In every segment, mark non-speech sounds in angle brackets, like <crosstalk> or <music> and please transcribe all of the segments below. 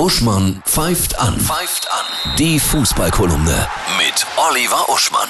Uschmann pfeift an. Pfeift an. Die Fußballkolumne mit Oliver Uschmann.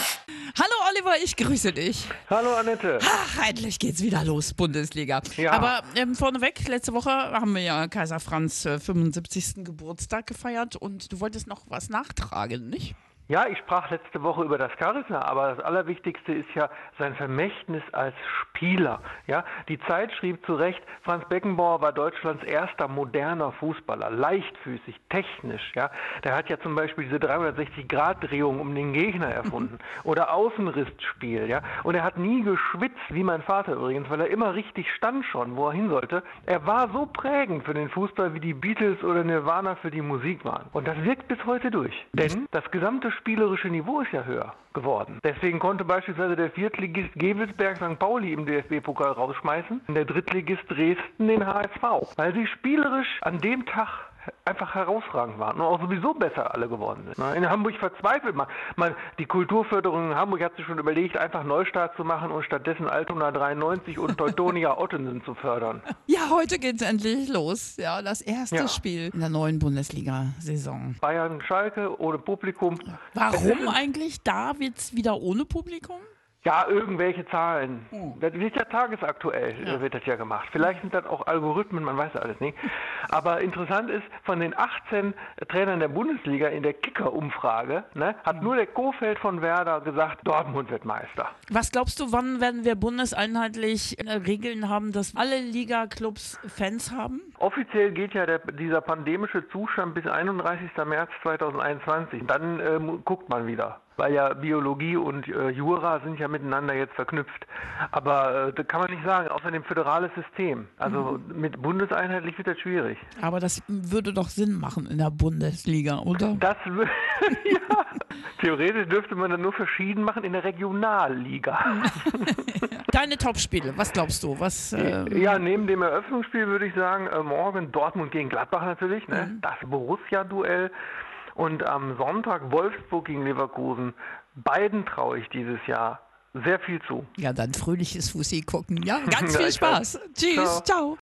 Hallo Oliver, ich grüße dich. Hallo Annette. Ach, endlich geht's wieder los, Bundesliga. Ja. Aber ähm, vorneweg, letzte Woche haben wir ja Kaiser Franz äh, 75. Geburtstag gefeiert und du wolltest noch was nachtragen, nicht? Ja, ich sprach letzte Woche über das Charisma, aber das Allerwichtigste ist ja sein Vermächtnis als Spieler. Ja, die Zeit schrieb zu Recht, Franz Beckenbauer war Deutschlands erster moderner Fußballer, leichtfüßig, technisch. Ja, der hat ja zum Beispiel diese 360-Grad-Drehung um den Gegner erfunden oder Außenrissspiel. Ja, und er hat nie geschwitzt, wie mein Vater übrigens, weil er immer richtig stand schon, wo er hin sollte. Er war so prägend für den Fußball, wie die Beatles oder Nirvana für die Musik waren. Und das wirkt bis heute durch, denn das gesamte spielerische Niveau ist ja höher geworden. Deswegen konnte beispielsweise der Viertligist Gewelsberg St. Pauli im DFB-Pokal rausschmeißen, und der Drittligist Dresden den HSV, weil sie spielerisch an dem Tag einfach herausragend waren und auch sowieso besser alle geworden sind. In Hamburg verzweifelt man. man. Die Kulturförderung in Hamburg hat sich schon überlegt, einfach Neustart zu machen und stattdessen Altona 93 und <laughs> Teutonia Ottensen zu fördern. Ja, heute geht's endlich los. Ja, das erste Ja. Spiel in der neuen Bundesliga-Saison. Bayern Schalke ohne Publikum. Warum eigentlich? Da wird's wieder ohne Publikum? Ja, irgendwelche Zahlen. Das wird ja tagesaktuell, äh, wird das ja gemacht. Vielleicht sind das auch Algorithmen, man weiß ja alles nicht. Aber interessant ist, von den 18 Trainern der Bundesliga in der Kicker-Umfrage ne, hat nur der Kofeld von Werder gesagt, Dortmund wird Meister. Was glaubst du, wann werden wir bundeseinheitlich äh, Regeln haben, dass alle Liga-Clubs Fans haben? Offiziell geht ja der, dieser pandemische Zustand bis 31. März 2021. Dann ähm, guckt man wieder. Weil ja Biologie und äh, Jura sind ja miteinander jetzt verknüpft. Aber äh, das kann man nicht sagen, außerdem föderales System. Also mit bundeseinheitlich wird das schwierig. Aber das würde doch Sinn machen in der Bundesliga, oder? Das wür- <laughs> ja, theoretisch dürfte man dann nur verschieden machen in der Regionalliga. <laughs> Deine Topspiele, was glaubst du? Was, äh, Ja, neben dem Eröffnungsspiel würde ich sagen, äh, morgen Dortmund gegen Gladbach natürlich, ne? Mhm. das Borussia-Duell. Und am Sonntag Wolfsburg gegen Leverkusen. Beiden traue ich dieses Jahr sehr viel zu. ja, dann fröhliches Fussi gucken. Ja, ganz <laughs> viel Spaß. Tschüss, Ciao. ciao.